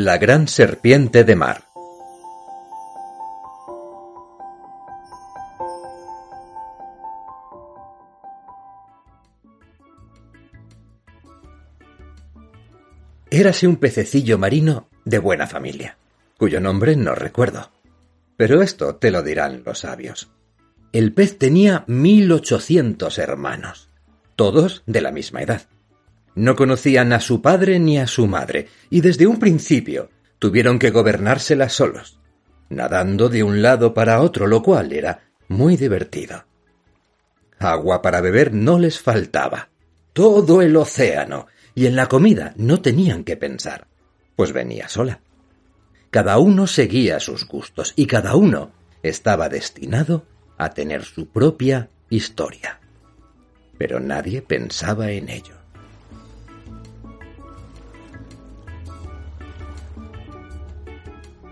La gran serpiente de mar. Érase un pececillo marino de buena familia, cuyo nombre no recuerdo. Pero esto te lo dirán los sabios. El pez tenía mil ochocientos hermanos, todos de la misma edad. No conocían a su padre ni a su madre, y desde un principio tuvieron que gobernárselas solos, nadando de un lado para otro, lo cual era muy divertido. Agua para beber no les faltaba. Todo el océano, y en la comida no tenían que pensar, pues venía sola. Cada uno seguía sus gustos y cada uno estaba destinado a tener su propia historia. Pero nadie pensaba en ello.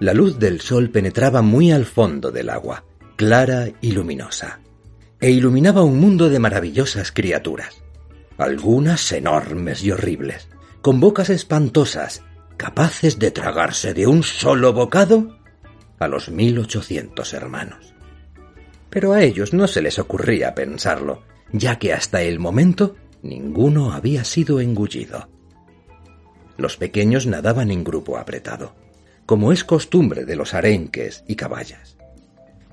La luz del sol penetraba muy al fondo del agua, clara y luminosa, e iluminaba un mundo de maravillosas criaturas algunas enormes y horribles, con bocas espantosas, capaces de tragarse de un solo bocado a los mil ochocientos hermanos. Pero a ellos no se les ocurría pensarlo, ya que hasta el momento ninguno había sido engullido. Los pequeños nadaban en grupo apretado, como es costumbre de los arenques y caballas.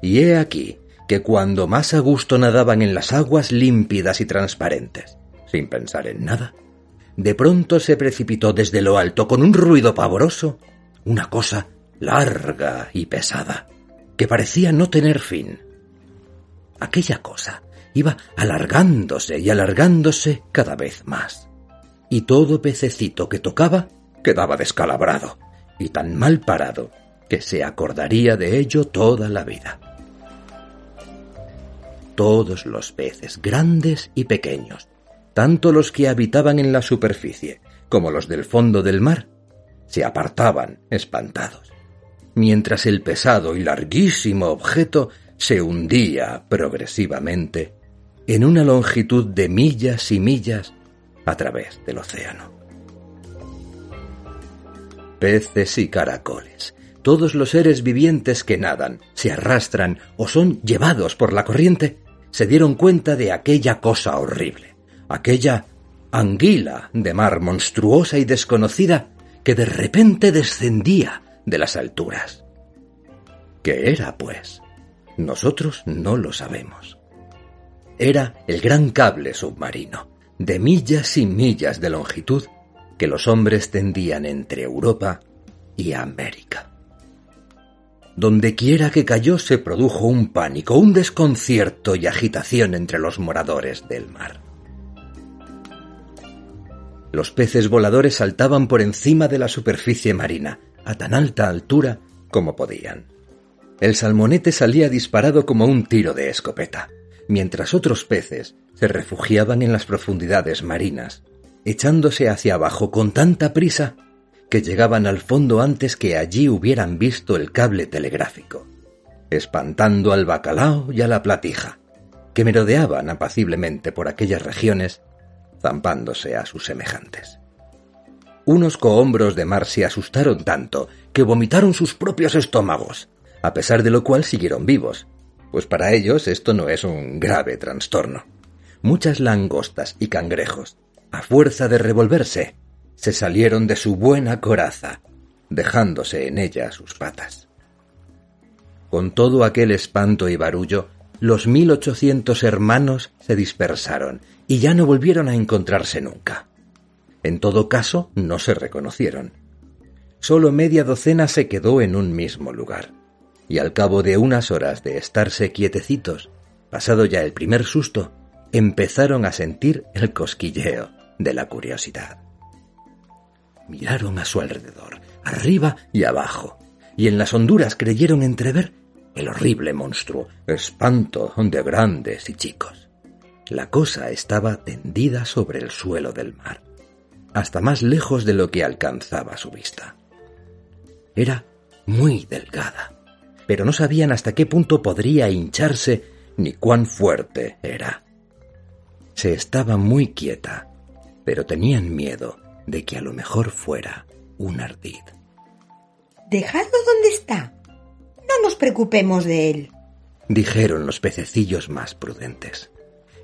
Y he aquí que cuando más a gusto nadaban en las aguas límpidas y transparentes, sin pensar en nada, de pronto se precipitó desde lo alto con un ruido pavoroso una cosa larga y pesada, que parecía no tener fin. Aquella cosa iba alargándose y alargándose cada vez más, y todo pececito que tocaba quedaba descalabrado y tan mal parado que se acordaría de ello toda la vida. Todos los peces, grandes y pequeños, tanto los que habitaban en la superficie como los del fondo del mar, se apartaban espantados, mientras el pesado y larguísimo objeto se hundía progresivamente en una longitud de millas y millas a través del océano. Peces y caracoles, todos los seres vivientes que nadan, se arrastran o son llevados por la corriente, se dieron cuenta de aquella cosa horrible aquella anguila de mar monstruosa y desconocida que de repente descendía de las alturas. ¿Qué era, pues? Nosotros no lo sabemos. Era el gran cable submarino, de millas y millas de longitud, que los hombres tendían entre Europa y América. Donde quiera que cayó se produjo un pánico, un desconcierto y agitación entre los moradores del mar. Los peces voladores saltaban por encima de la superficie marina, a tan alta altura como podían. El salmonete salía disparado como un tiro de escopeta, mientras otros peces se refugiaban en las profundidades marinas, echándose hacia abajo con tanta prisa que llegaban al fondo antes que allí hubieran visto el cable telegráfico, espantando al bacalao y a la platija, que merodeaban apaciblemente por aquellas regiones zampándose a sus semejantes. Unos cohombros de mar se asustaron tanto que vomitaron sus propios estómagos, a pesar de lo cual siguieron vivos, pues para ellos esto no es un grave trastorno. Muchas langostas y cangrejos, a fuerza de revolverse, se salieron de su buena coraza, dejándose en ella sus patas. Con todo aquel espanto y barullo, los mil ochocientos hermanos se dispersaron y ya no volvieron a encontrarse nunca. En todo caso, no se reconocieron. Solo media docena se quedó en un mismo lugar, y al cabo de unas horas de estarse quietecitos, pasado ya el primer susto, empezaron a sentir el cosquilleo de la curiosidad. Miraron a su alrededor, arriba y abajo, y en las honduras creyeron entrever el horrible monstruo, espanto de grandes y chicos. La cosa estaba tendida sobre el suelo del mar, hasta más lejos de lo que alcanzaba su vista. Era muy delgada, pero no sabían hasta qué punto podría hincharse ni cuán fuerte era. Se estaba muy quieta, pero tenían miedo de que a lo mejor fuera un ardid. Dejadlo donde está. No nos preocupemos de él, dijeron los pececillos más prudentes.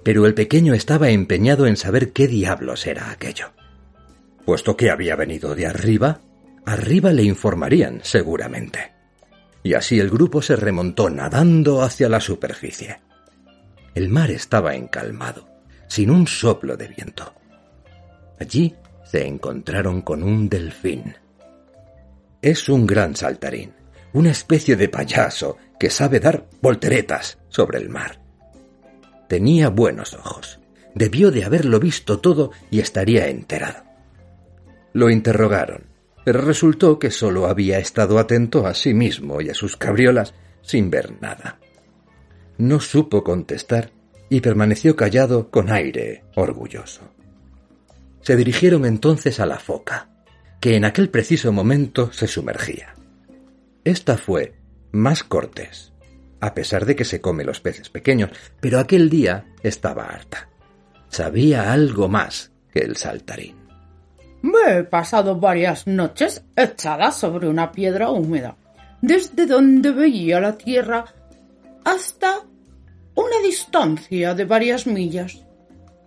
Pero el pequeño estaba empeñado en saber qué diablos era aquello. Puesto que había venido de arriba, arriba le informarían seguramente. Y así el grupo se remontó nadando hacia la superficie. El mar estaba encalmado, sin un soplo de viento. Allí se encontraron con un delfín. Es un gran saltarín, una especie de payaso que sabe dar volteretas sobre el mar. Tenía buenos ojos. Debió de haberlo visto todo y estaría enterado. Lo interrogaron, pero resultó que sólo había estado atento a sí mismo y a sus cabriolas sin ver nada. No supo contestar y permaneció callado con aire orgulloso. Se dirigieron entonces a la foca, que en aquel preciso momento se sumergía. Esta fue más cortés, a pesar de que se come los peces pequeños, pero aquel día estaba harta. Sabía algo más que el saltarín. Me he pasado varias noches echada sobre una piedra húmeda, desde donde veía la tierra hasta una distancia de varias millas.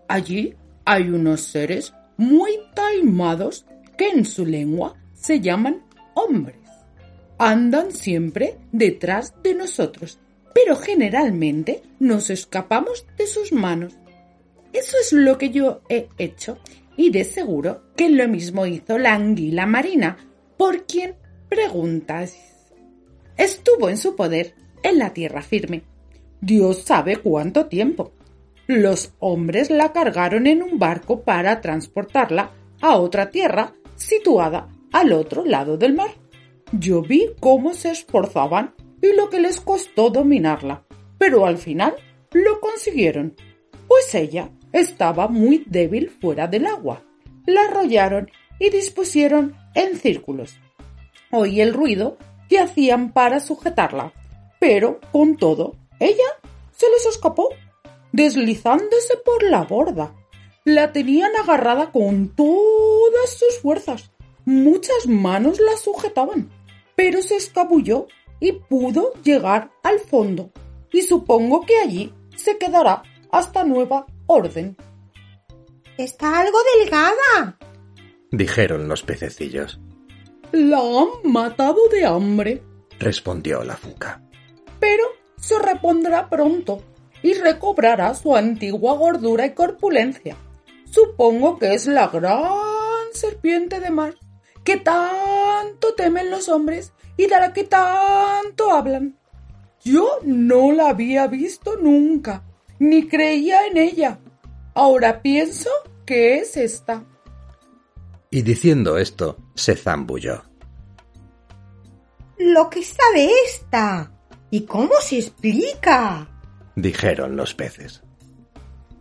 Allí hay unos seres muy taimados que en su lengua se llaman hombres. Andan siempre detrás de nosotros, pero generalmente nos escapamos de sus manos. Eso es lo que yo he hecho y de seguro que lo mismo hizo la anguila marina, por quien preguntas. Estuvo en su poder en la tierra firme. Dios sabe cuánto tiempo. Los hombres la cargaron en un barco para transportarla a otra tierra situada al otro lado del mar. Yo vi cómo se esforzaban y lo que les costó dominarla, pero al final lo consiguieron, pues ella estaba muy débil fuera del agua. La arrollaron y dispusieron en círculos. Oí el ruido que hacían para sujetarla, pero con todo, ella se les escapó, deslizándose por la borda. La tenían agarrada con todas sus fuerzas. Muchas manos la sujetaban, pero se escabulló y pudo llegar al fondo. Y supongo que allí se quedará hasta nueva orden. Está algo delgada, dijeron los pececillos. La han matado de hambre, respondió la fuca. Pero se repondrá pronto y recobrará su antigua gordura y corpulencia. Supongo que es la gran serpiente de mar que tanto temen los hombres y de la que tanto hablan. Yo no la había visto nunca, ni creía en ella. Ahora pienso que es esta. Y diciendo esto, se zambulló. Lo que sabe esta. ¿Y cómo se explica? Dijeron los peces.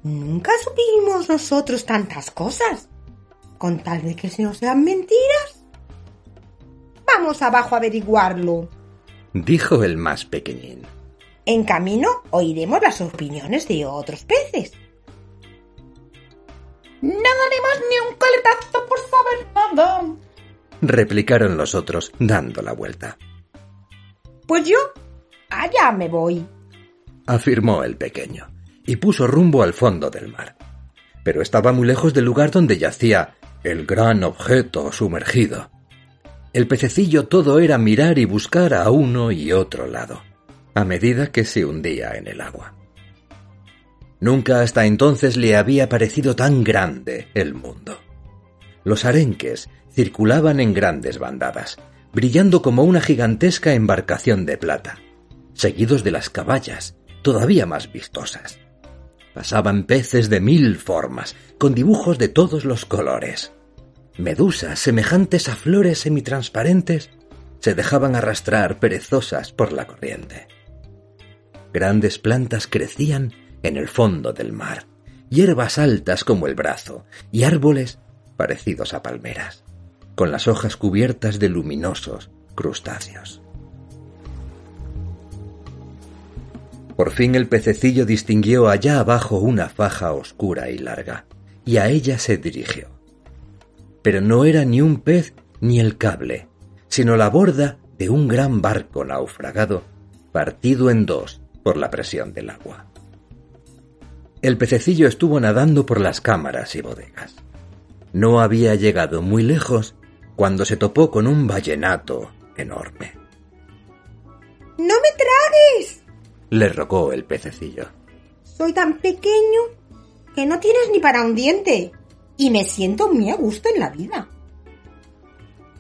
Nunca supimos nosotros tantas cosas. Con tal de que no sean mentiras. Vamos abajo a averiguarlo, dijo el más pequeñín. En camino oiremos las opiniones de otros peces. No daremos ni un coletazo por saber nada, replicaron los otros, dando la vuelta. Pues yo allá me voy, afirmó el pequeño, y puso rumbo al fondo del mar. Pero estaba muy lejos del lugar donde yacía el gran objeto sumergido. El pececillo todo era mirar y buscar a uno y otro lado a medida que se hundía en el agua. Nunca hasta entonces le había parecido tan grande el mundo. Los arenques circulaban en grandes bandadas, brillando como una gigantesca embarcación de plata, seguidos de las caballas, todavía más vistosas. Pasaban peces de mil formas, con dibujos de todos los colores. Medusas semejantes a flores semitransparentes se dejaban arrastrar perezosas por la corriente. Grandes plantas crecían en el fondo del mar, hierbas altas como el brazo y árboles parecidos a palmeras, con las hojas cubiertas de luminosos crustáceos. Por fin el pececillo distinguió allá abajo una faja oscura y larga, y a ella se dirigió. Pero no era ni un pez ni el cable, sino la borda de un gran barco naufragado partido en dos por la presión del agua. El pececillo estuvo nadando por las cámaras y bodegas. No había llegado muy lejos cuando se topó con un ballenato enorme. ¡No me tragues! Le rogó el pececillo. Soy tan pequeño que no tienes ni para un diente y me siento muy a gusto en la vida.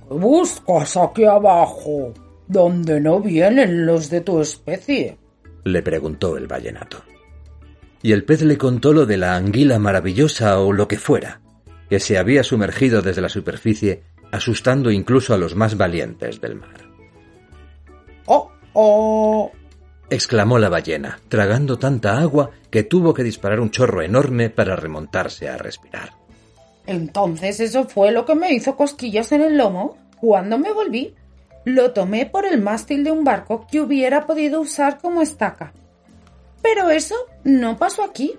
¿Qué buscas aquí abajo? ¿Donde no vienen los de tu especie? le preguntó el ballenato. Y el pez le contó lo de la anguila maravillosa o lo que fuera, que se había sumergido desde la superficie, asustando incluso a los más valientes del mar. ¡Oh, oh! Exclamó la ballena, tragando tanta agua que tuvo que disparar un chorro enorme para remontarse a respirar. Entonces eso fue lo que me hizo cosquillas en el lomo cuando me volví. Lo tomé por el mástil de un barco que hubiera podido usar como estaca. Pero eso no pasó aquí.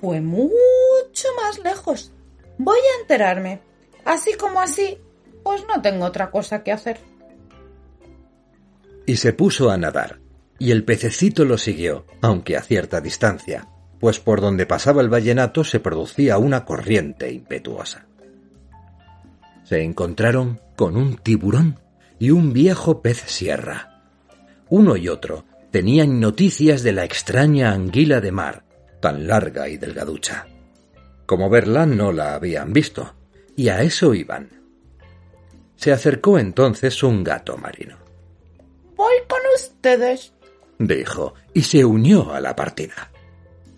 Fue mucho más lejos. Voy a enterarme. Así como así, pues no tengo otra cosa que hacer. Y se puso a nadar, y el pececito lo siguió, aunque a cierta distancia, pues por donde pasaba el vallenato se producía una corriente impetuosa. Se encontraron con un tiburón y un viejo pez sierra. Uno y otro tenían noticias de la extraña anguila de mar, tan larga y delgaducha. Como verla no la habían visto, y a eso iban. Se acercó entonces un gato marino. Voy con ustedes, dijo, y se unió a la partida.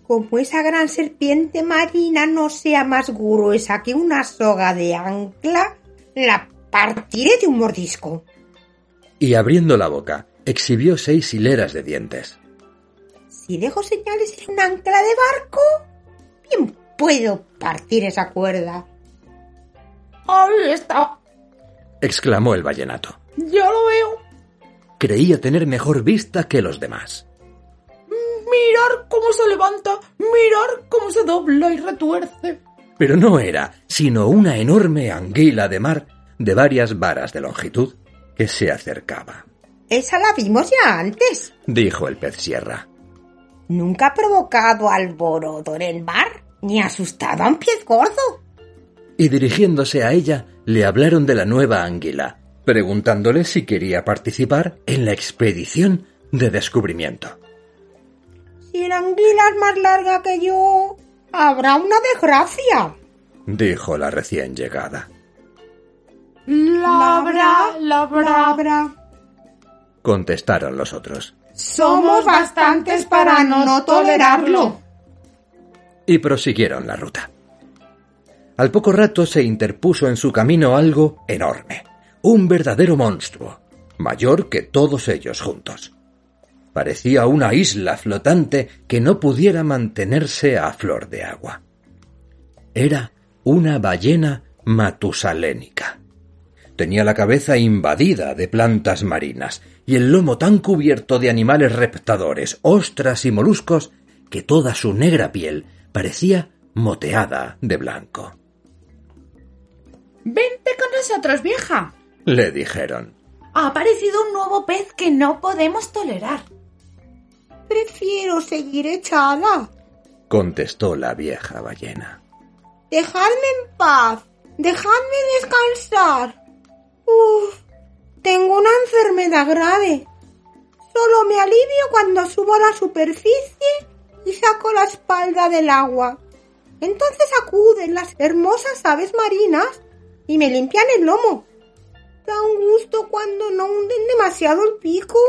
Como esa gran serpiente marina no sea más gruesa que una soga de ancla, la partiré de un mordisco. Y abriendo la boca, exhibió seis hileras de dientes. Si dejo señales en un ancla de barco, bien puedo partir esa cuerda. Ahí está. exclamó el vallenato. Ya lo veo. Creía tener mejor vista que los demás. Mirar cómo se levanta, mirar cómo se dobla y retuerce. Pero no era sino una enorme anguila de mar de varias varas de longitud que se acercaba. Esa la vimos ya antes, dijo el pez sierra. Nunca ha provocado alboroto en el mar, ni asustado a un pez gordo. Y dirigiéndose a ella, le hablaron de la nueva anguila, preguntándole si quería participar en la expedición de descubrimiento. Si la anguila es más larga que yo, habrá una desgracia, dijo la recién llegada. Labra, labra, Labra. contestaron los otros. Somos bastantes para no tolerarlo. Y prosiguieron la ruta. Al poco rato se interpuso en su camino algo enorme, un verdadero monstruo, mayor que todos ellos juntos. Parecía una isla flotante que no pudiera mantenerse a flor de agua. Era una ballena matusalénica. Tenía la cabeza invadida de plantas marinas y el lomo tan cubierto de animales reptadores, ostras y moluscos que toda su negra piel parecía moteada de blanco. Vente con nosotros, vieja. Le dijeron. Ha aparecido un nuevo pez que no podemos tolerar. Prefiero seguir echada. contestó la vieja ballena. Dejadme en paz. Dejadme descansar. Uf, tengo una enfermedad grave. Solo me alivio cuando subo a la superficie y saco la espalda del agua. Entonces acuden las hermosas aves marinas y me limpian el lomo. Da un gusto cuando no hunden demasiado el pico.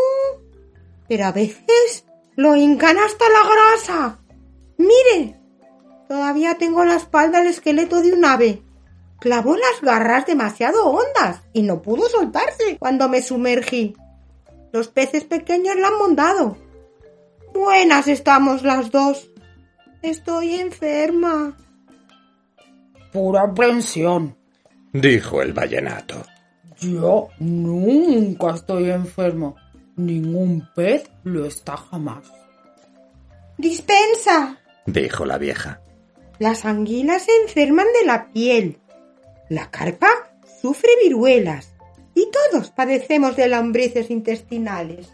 Pero a veces lo hincan hasta la grasa. Mire, todavía tengo la espalda el esqueleto de un ave. Clavó las garras demasiado hondas y no pudo soltarse cuando me sumergí. Los peces pequeños la han montado. Buenas estamos las dos. Estoy enferma. Pura aprensión. dijo el vallenato. Yo nunca estoy enfermo. Ningún pez lo está jamás. Dispensa. dijo la vieja. Las anguilas se enferman de la piel. La carpa sufre viruelas. Y todo Todos padecemos de lombrices intestinales.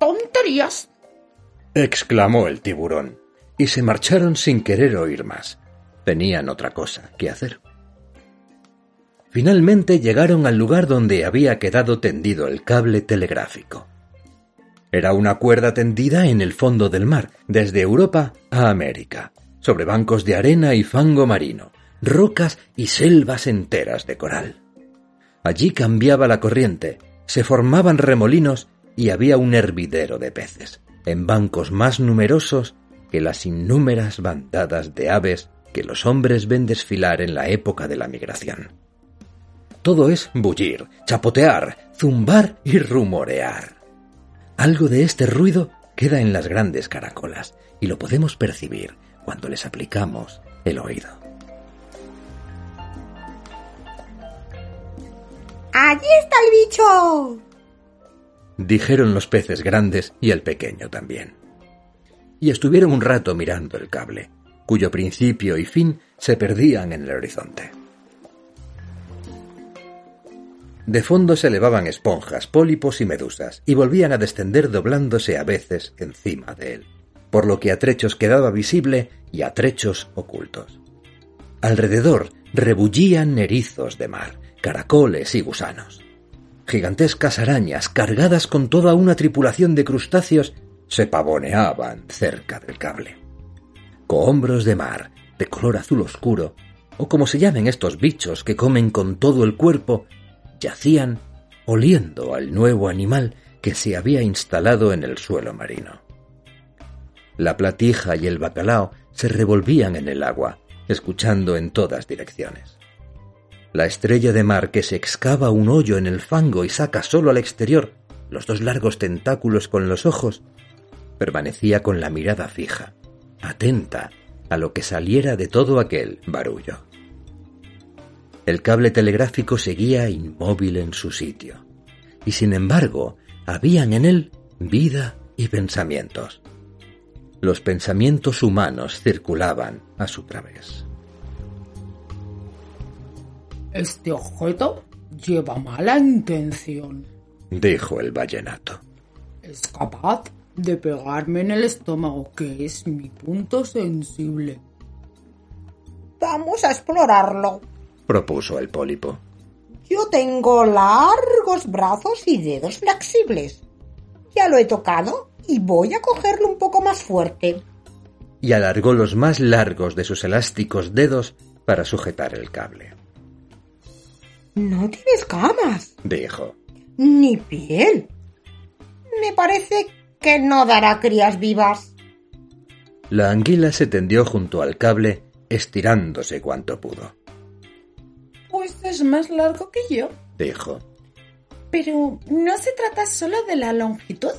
¡Tonterías! exclamó el tiburón, y se marcharon sin querer oír más. Tenían otra cosa que hacer. Finalmente llegaron al lugar donde había quedado tendido el cable telegráfico. Era una cuerda tendida en el fondo del mar, desde Europa a América, sobre bancos de arena y fango marino, rocas y selvas enteras de coral. Allí cambiaba la corriente, se formaban remolinos y había un hervidero de peces, en bancos más numerosos que las innúmeras bandadas de aves que los hombres ven desfilar en la época de la migración. Todo es bullir, chapotear, zumbar y rumorear. Algo de este ruido queda en las grandes caracolas y lo podemos percibir cuando les aplicamos el oído. ¡Allí está el bicho! dijeron los peces grandes y el pequeño también. Y estuvieron un rato mirando el cable, cuyo principio y fin se perdían en el horizonte. De fondo se elevaban esponjas, pólipos y medusas, y volvían a descender doblándose a veces encima de él, por lo que a trechos quedaba visible y a trechos ocultos. Alrededor rebullían erizos de mar, caracoles y gusanos. Gigantescas arañas, cargadas con toda una tripulación de crustáceos, se pavoneaban cerca del cable. Cohombros de mar, de color azul oscuro, o como se llamen estos bichos que comen con todo el cuerpo, yacían oliendo al nuevo animal que se había instalado en el suelo marino. La platija y el bacalao se revolvían en el agua, escuchando en todas direcciones. La estrella de mar que se excava un hoyo en el fango y saca solo al exterior los dos largos tentáculos con los ojos, permanecía con la mirada fija, atenta a lo que saliera de todo aquel barullo. El cable telegráfico seguía inmóvil en su sitio, y sin embargo habían en él vida y pensamientos. Los pensamientos humanos circulaban a su través. Este objeto lleva mala intención, dijo el vallenato. Es capaz de pegarme en el estómago, que es mi punto sensible. Vamos a explorarlo, propuso el pólipo. Yo tengo largos brazos y dedos flexibles. Ya lo he tocado y voy a cogerlo un poco más fuerte. Y alargó los más largos de sus elásticos dedos para sujetar el cable. No tiene escamas, dijo. Ni piel. Me parece que no dará crías vivas. La anguila se tendió junto al cable, estirándose cuanto pudo. Es más largo que yo, dijo. Pero no se trata solo de la longitud.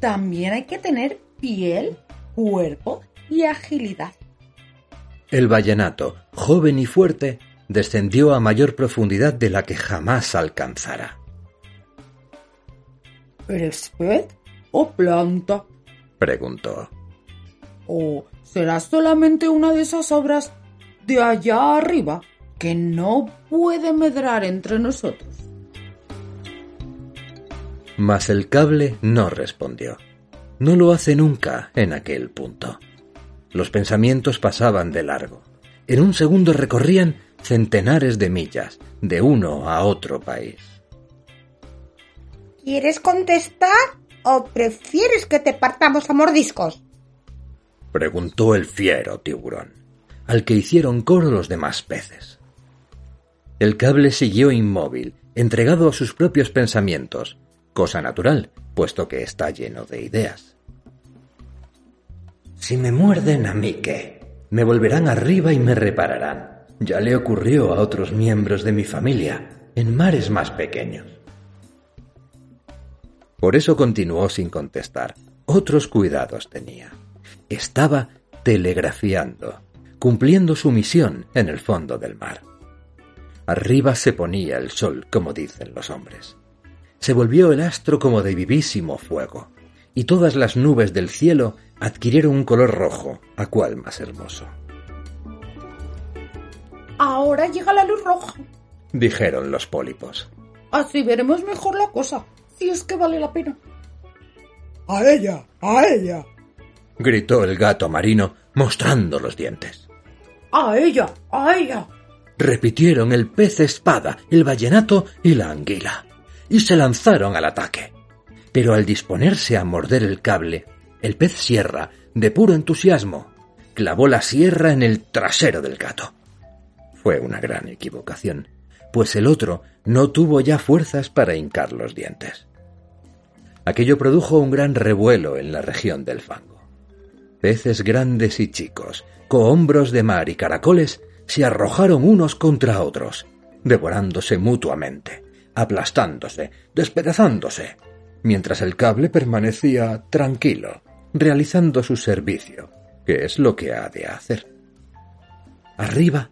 También hay que tener piel, cuerpo y agilidad. El vallenato, joven y fuerte, descendió a mayor profundidad de la que jamás alcanzara. ¿Eres pez o planta? preguntó. ¿O será solamente una de esas obras de allá arriba que no puede medrar entre nosotros? Mas el cable no respondió. No lo hace nunca en aquel punto. Los pensamientos pasaban de largo. En un segundo recorrían centenares de millas de uno a otro país. ¿Quieres contestar o prefieres que te partamos a mordiscos? preguntó el fiero tiburón, al que hicieron coro los demás peces. El cable siguió inmóvil, entregado a sus propios pensamientos, cosa natural, puesto que está lleno de ideas. Si me muerden a mí, ¿qué? Me volverán arriba y me repararán. Ya le ocurrió a otros miembros de mi familia, en mares más pequeños. Por eso continuó sin contestar. Otros cuidados tenía. Estaba telegrafiando, cumpliendo su misión en el fondo del mar. Arriba se ponía el sol, como dicen los hombres. Se volvió el astro como de vivísimo fuego, y todas las nubes del cielo adquirieron un color rojo, a cual más hermoso. Ahora llega la luz roja, dijeron los pólipos. Así veremos mejor la cosa, si es que vale la pena. A ella, a ella. gritó el gato marino, mostrando los dientes. A ella, a ella. Repitieron el pez espada, el vallenato y la anguila, y se lanzaron al ataque. Pero al disponerse a morder el cable, el pez sierra, de puro entusiasmo, clavó la sierra en el trasero del gato. Fue una gran equivocación, pues el otro no tuvo ya fuerzas para hincar los dientes. Aquello produjo un gran revuelo en la región del fango. Peces grandes y chicos, cohombros de mar y caracoles se arrojaron unos contra otros, devorándose mutuamente, aplastándose, despedazándose, mientras el cable permanecía tranquilo, realizando su servicio, que es lo que ha de hacer. Arriba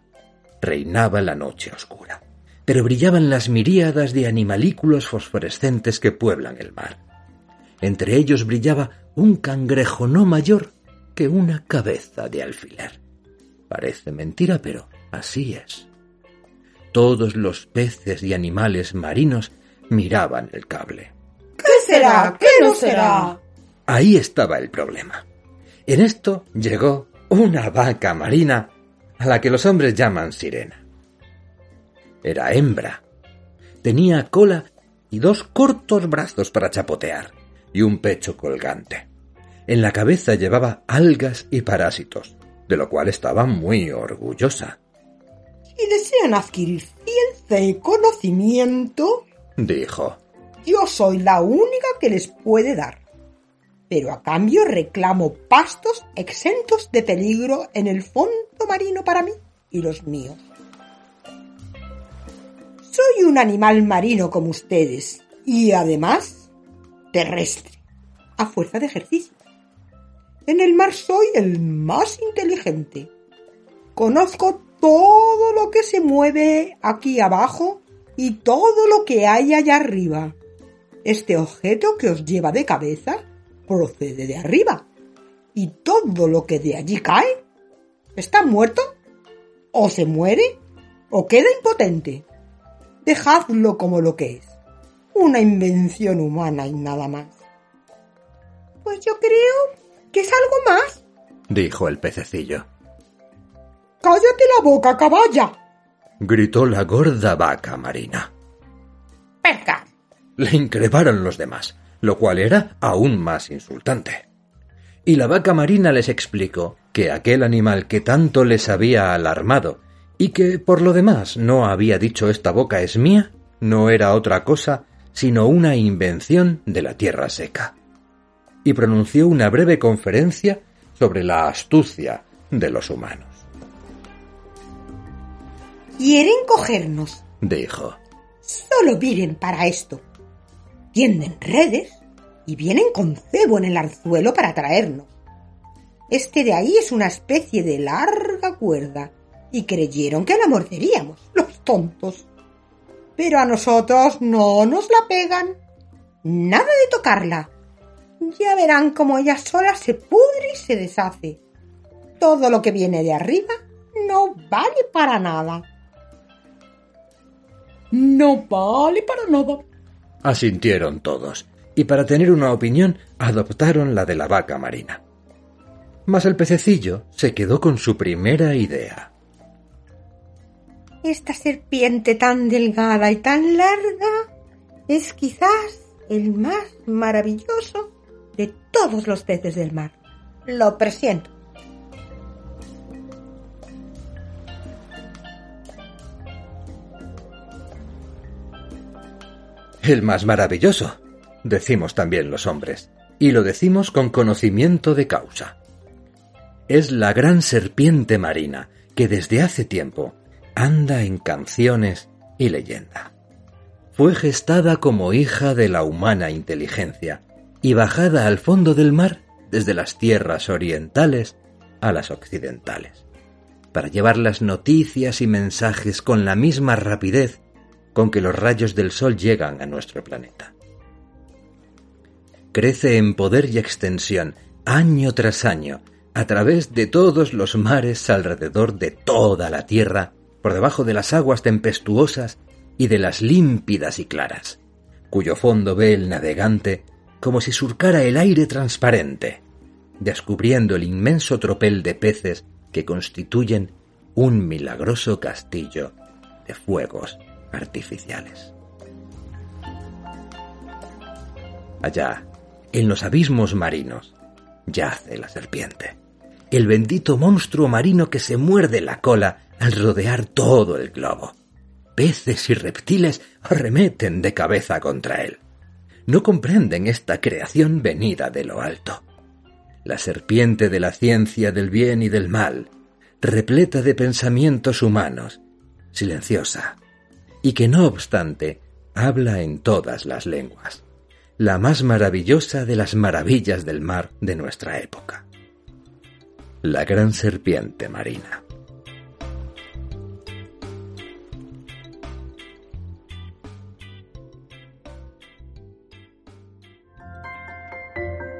reinaba la noche oscura, pero brillaban las miríadas de animalículos fosforescentes que pueblan el mar. Entre ellos brillaba un cangrejo no mayor que una cabeza de alfiler. Parece mentira, pero así es. Todos los peces y animales marinos miraban el cable. ¿Qué será? ¿Qué no será? Ahí estaba el problema. En esto llegó una vaca marina a la que los hombres llaman sirena. Era hembra. Tenía cola y dos cortos brazos para chapotear y un pecho colgante. En la cabeza llevaba algas y parásitos, de lo cual estaba muy orgullosa. Si desean adquirir ciencia y conocimiento, dijo, yo soy la única que les puede dar. Pero a cambio reclamo pastos exentos de peligro en el fondo marino para mí y los míos. Soy un animal marino como ustedes y además terrestre, a fuerza de ejercicio. En el mar soy el más inteligente. Conozco todo lo que se mueve aquí abajo y todo lo que hay allá arriba. Este objeto que os lleva de cabeza procede de arriba. Y todo lo que de allí cae está muerto, o se muere, o queda impotente. Dejadlo como lo que es. Una invención humana y nada más. Pues yo creo que es algo más, dijo el pececillo. Cállate la boca, caballa, gritó la gorda vaca marina. Perca. Le increparon los demás, lo cual era aún más insultante. Y la vaca marina les explicó que aquel animal que tanto les había alarmado y que por lo demás no había dicho esta boca es mía, no era otra cosa sino una invención de la tierra seca. Y pronunció una breve conferencia sobre la astucia de los humanos. Quieren cogernos, dijo. Solo miren para esto. Tienden redes y vienen con cebo en el arzuelo para traernos. Este de ahí es una especie de larga cuerda y creyeron que la morderíamos, los tontos. Pero a nosotros no nos la pegan. Nada de tocarla. Ya verán cómo ella sola se pudre y se deshace. Todo lo que viene de arriba no vale para nada. No vale para nada. Asintieron todos, y para tener una opinión adoptaron la de la vaca marina. Mas el pececillo se quedó con su primera idea. Esta serpiente tan delgada y tan larga es quizás el más maravilloso de todos los peces del mar. Lo presiento. El más maravilloso, decimos también los hombres, y lo decimos con conocimiento de causa. Es la gran serpiente marina que desde hace tiempo anda en canciones y leyenda. Fue gestada como hija de la humana inteligencia y bajada al fondo del mar desde las tierras orientales a las occidentales, para llevar las noticias y mensajes con la misma rapidez con que los rayos del sol llegan a nuestro planeta. Crece en poder y extensión año tras año a través de todos los mares alrededor de toda la Tierra, por debajo de las aguas tempestuosas y de las límpidas y claras, cuyo fondo ve el navegante como si surcara el aire transparente, descubriendo el inmenso tropel de peces que constituyen un milagroso castillo de fuegos artificiales. Allá, en los abismos marinos, yace la serpiente, el bendito monstruo marino que se muerde la cola al rodear todo el globo. Peces y reptiles arremeten de cabeza contra él. No comprenden esta creación venida de lo alto. La serpiente de la ciencia del bien y del mal, repleta de pensamientos humanos, silenciosa, y que no obstante habla en todas las lenguas, la más maravillosa de las maravillas del mar de nuestra época. La gran serpiente marina.